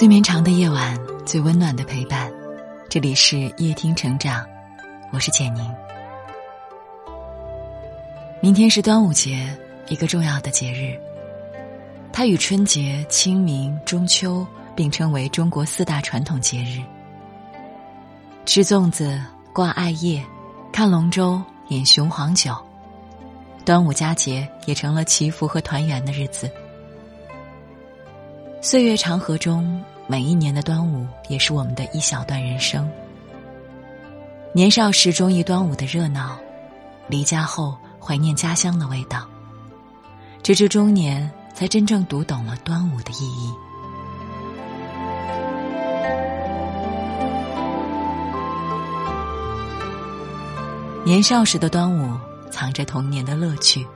最绵长的夜晚，最温暖的陪伴。这里是夜听成长，我是简宁。明天是端午节，一个重要的节日。它与春节、清明、中秋并称为中国四大传统节日。吃粽子、挂艾叶、看龙舟、饮雄黄酒，端午佳节也成了祈福和团圆的日子。岁月长河中，每一年的端午也是我们的一小段人生。年少时中意端午的热闹，离家后怀念家乡的味道，直至中年才真正读懂了端午的意义。年少时的端午，藏着童年的乐趣。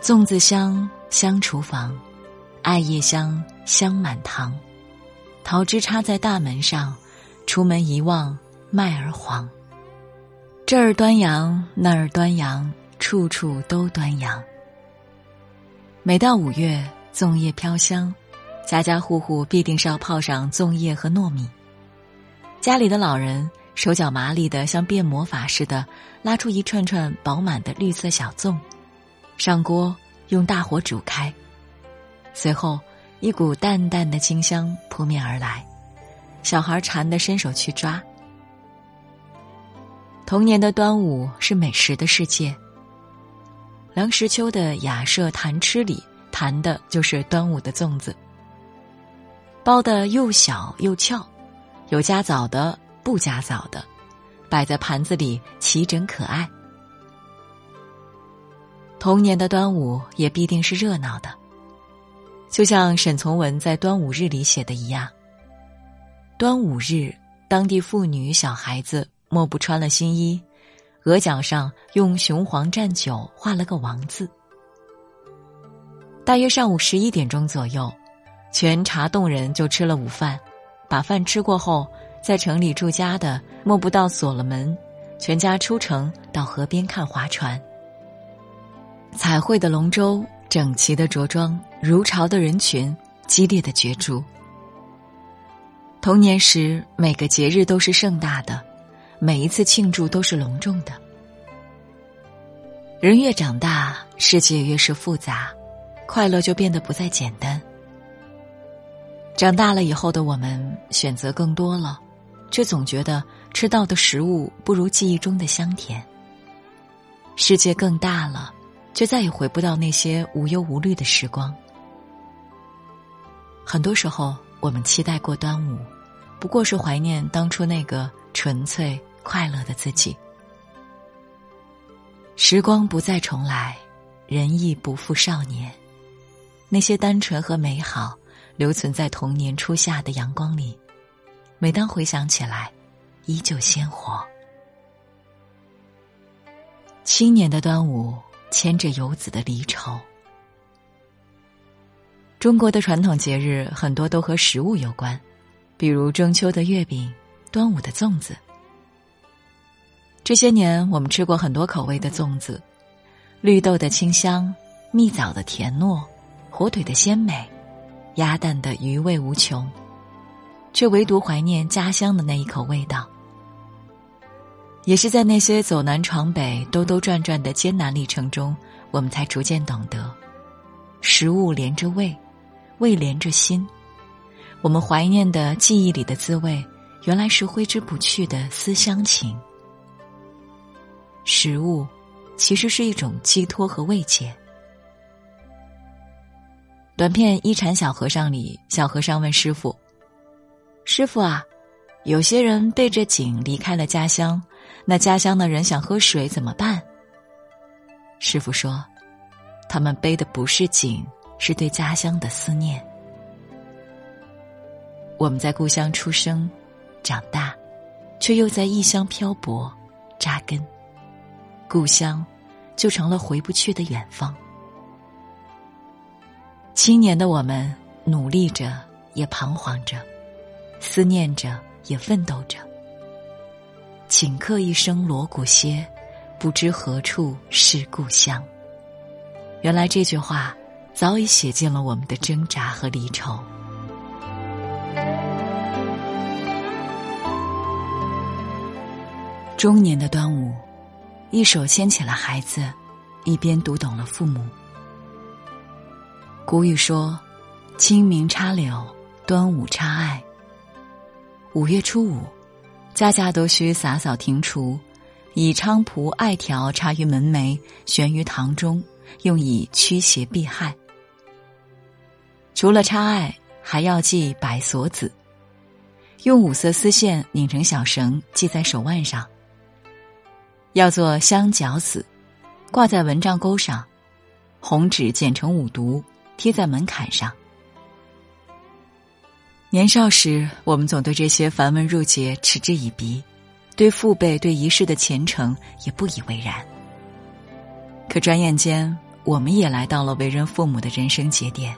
粽子香，香厨房。艾叶香，香满堂，桃枝插在大门上，出门一望，麦儿黄。这儿端阳，那儿端阳，处处都端阳。每到五月，粽叶飘香，家家户户必定是要泡上粽叶和糯米。家里的老人手脚麻利的，像变魔法似的，拉出一串串饱满的绿色小粽，上锅用大火煮开。随后，一股淡淡的清香扑面而来，小孩馋得伸手去抓。童年的端午是美食的世界。梁实秋的《雅舍谈吃》里谈的就是端午的粽子，包的又小又翘，有加枣的，不加枣的，摆在盘子里齐整可爱。童年的端午也必定是热闹的。就像沈从文在《端午日》里写的一样，端午日，当地妇女小孩子莫不穿了新衣，额角上用雄黄蘸酒画了个王字。大约上午十一点钟左右，全茶洞人就吃了午饭，把饭吃过后，在城里住家的莫不到锁了门，全家出城到河边看划船。彩绘的龙舟。整齐的着装，如潮的人群，激烈的角逐。童年时，每个节日都是盛大的，每一次庆祝都是隆重的。人越长大，世界越是复杂，快乐就变得不再简单。长大了以后的我们，选择更多了，却总觉得吃到的食物不如记忆中的香甜。世界更大了。却再也回不到那些无忧无虑的时光。很多时候，我们期待过端午，不过是怀念当初那个纯粹快乐的自己。时光不再重来，人亦不复少年。那些单纯和美好，留存在童年初夏的阳光里，每当回想起来，依旧鲜活。青年的端午。牵着游子的离愁。中国的传统节日很多都和食物有关，比如中秋的月饼、端午的粽子。这些年，我们吃过很多口味的粽子：绿豆的清香、蜜枣的甜糯、火腿的鲜美、鸭蛋的余味无穷，却唯独怀念家乡的那一口味道。也是在那些走南闯北、兜兜转转的艰难历程中，我们才逐渐懂得，食物连着味，胃连着心。我们怀念的记忆里的滋味，原来是挥之不去的思乡情。食物，其实是一种寄托和慰藉。短片《一禅小和尚》里，小和尚问师傅：“师傅啊，有些人背着井离开了家乡。”那家乡的人想喝水怎么办？师傅说：“他们背的不是井，是对家乡的思念。我们在故乡出生、长大，却又在异乡漂泊、扎根，故乡就成了回不去的远方。青年的我们，努力着，也彷徨着，思念着，也奋斗着。”顷刻一声锣鼓歇，不知何处是故乡。原来这句话早已写进了我们的挣扎和离愁。中年的端午，一手牵起了孩子，一边读懂了父母。古语说：“清明插柳，端午插艾。”五月初五，家家都需洒扫庭除，以菖蒲、艾条插于门楣，悬于堂中，用以驱邪避害。除了插艾，还要系百锁子，用五色丝线拧成小绳，系在手腕上。要做香角子，挂在蚊帐钩上，红纸剪成五毒，贴在门槛上。年少时，我们总对这些繁文缛节嗤之以鼻，对父辈对仪式的虔诚也不以为然。可转眼间，我们也来到了为人父母的人生节点，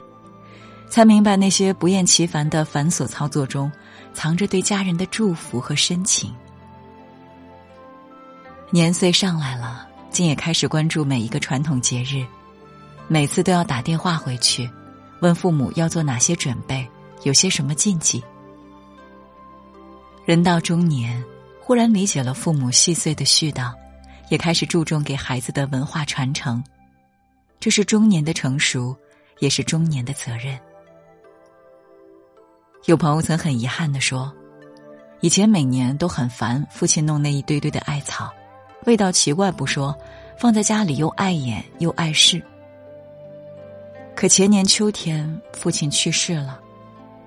才明白那些不厌其烦的繁琐操作中，藏着对家人的祝福和深情。年岁上来了，竟也开始关注每一个传统节日，每次都要打电话回去，问父母要做哪些准备。有些什么禁忌？人到中年，忽然理解了父母细碎的絮叨，也开始注重给孩子的文化传承。这是中年的成熟，也是中年的责任。有朋友曾很遗憾的说：“以前每年都很烦父亲弄那一堆堆的艾草，味道奇怪不说，放在家里又碍眼又碍事。可前年秋天，父亲去世了。”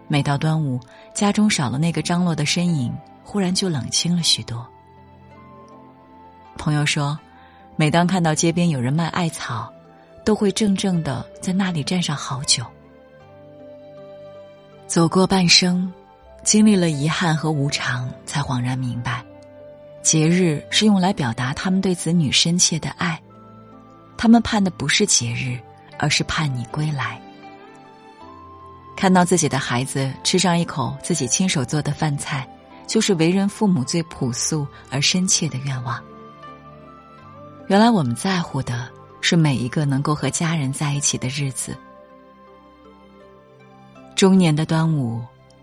每到端午，家中少了那个张罗的身影，忽然就冷清了许多。朋友说，每当看到街边有人卖艾草，都会怔怔的在那里站上好久。走过半生，经历了遗憾和无常，才恍然明白，节日是用来表达他们对子女深切的爱，他们盼的不是节日，而是盼你归来。看到自己的孩子吃上一口自己亲手做的饭菜，就是为人父母最朴素而深切的愿望。原来我们在乎的是每一个能够和家人在一起的日子。中年的端午，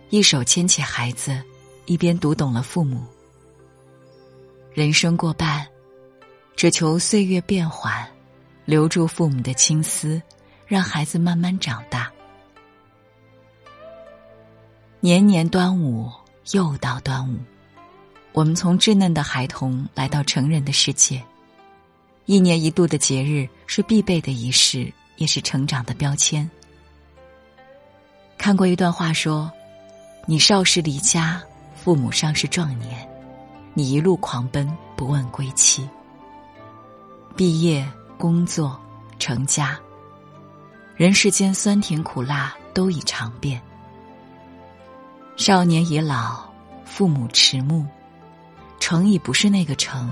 一手牵起孩子，一边读懂了父母。人生过半，只求岁月变缓，留住父母的青丝，让孩子慢慢长大。年年端午，又到端午，我们从稚嫩的孩童来到成人的世界。一年一度的节日是必备的仪式，也是成长的标签。看过一段话说：“你少时离家，父母尚是壮年，你一路狂奔，不问归期。毕业、工作、成家，人世间酸甜苦辣都已尝遍。”少年已老，父母迟暮，成已不是那个成，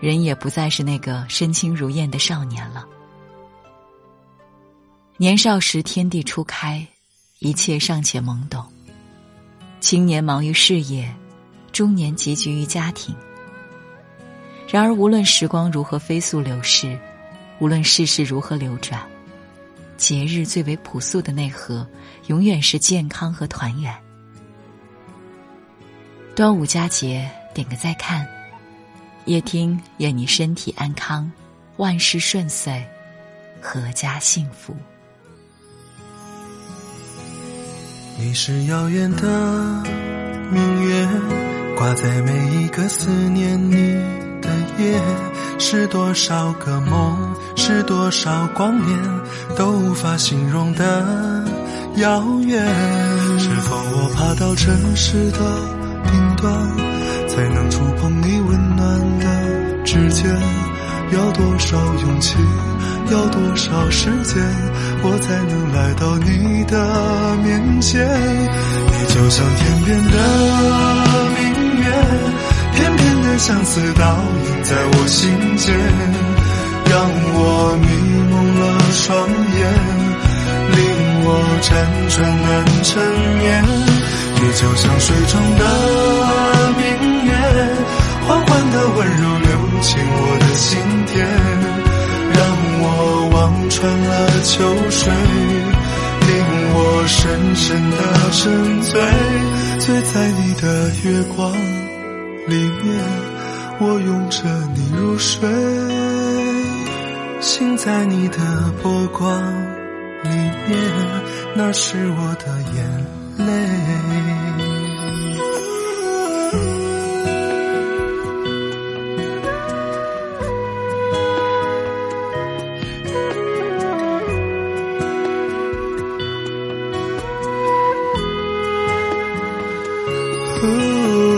人也不再是那个身轻如燕的少年了。年少时天地初开，一切尚且懵懂；青年忙于事业，中年集聚于家庭。然而，无论时光如何飞速流逝，无论世事如何流转，节日最为朴素的内核，永远是健康和团圆。端午佳节，点个再看。夜听愿你身体安康，万事顺遂，阖家幸福。你是遥远的明月，挂在每一个思念你的夜。是多少个梦，是多少光年，都无法形容的遥远。是否我爬到城市的？顶端才能触碰你温暖的指尖，要多少勇气，要多少时间，我才能来到你的面前？你就像天边的明月，片片的相思倒映在我心间，让我迷蒙了双眼，令我辗转难成眠。你就像水中的明月，缓缓的温柔流进我的心田，穿了秋水，令我深深的沉醉，醉在你的月光里面，我拥着你入睡，醒在你的波光里面，那是我的眼泪。你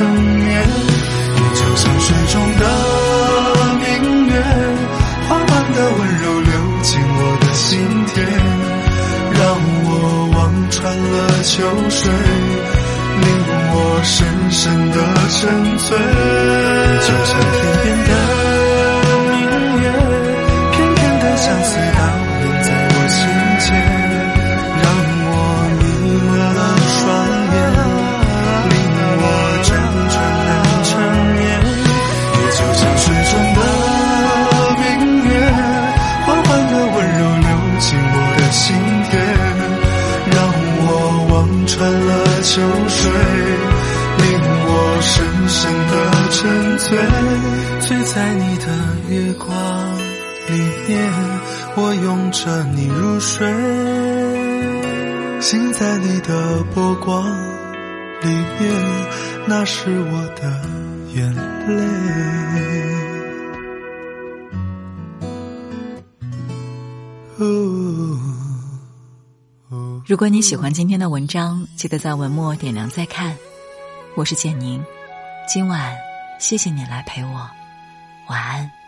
成眠。你就像水中的明月，缓缓的温柔流进我的心田，让我望穿了秋水，令我深深的沉醉。就像天边在你的月光里面，我拥着你入睡，醒在你的波光里面，那是我的眼泪。如果你喜欢今天的文章，记得在文末点亮再看。我是简宁，今晚谢谢你来陪我，晚安。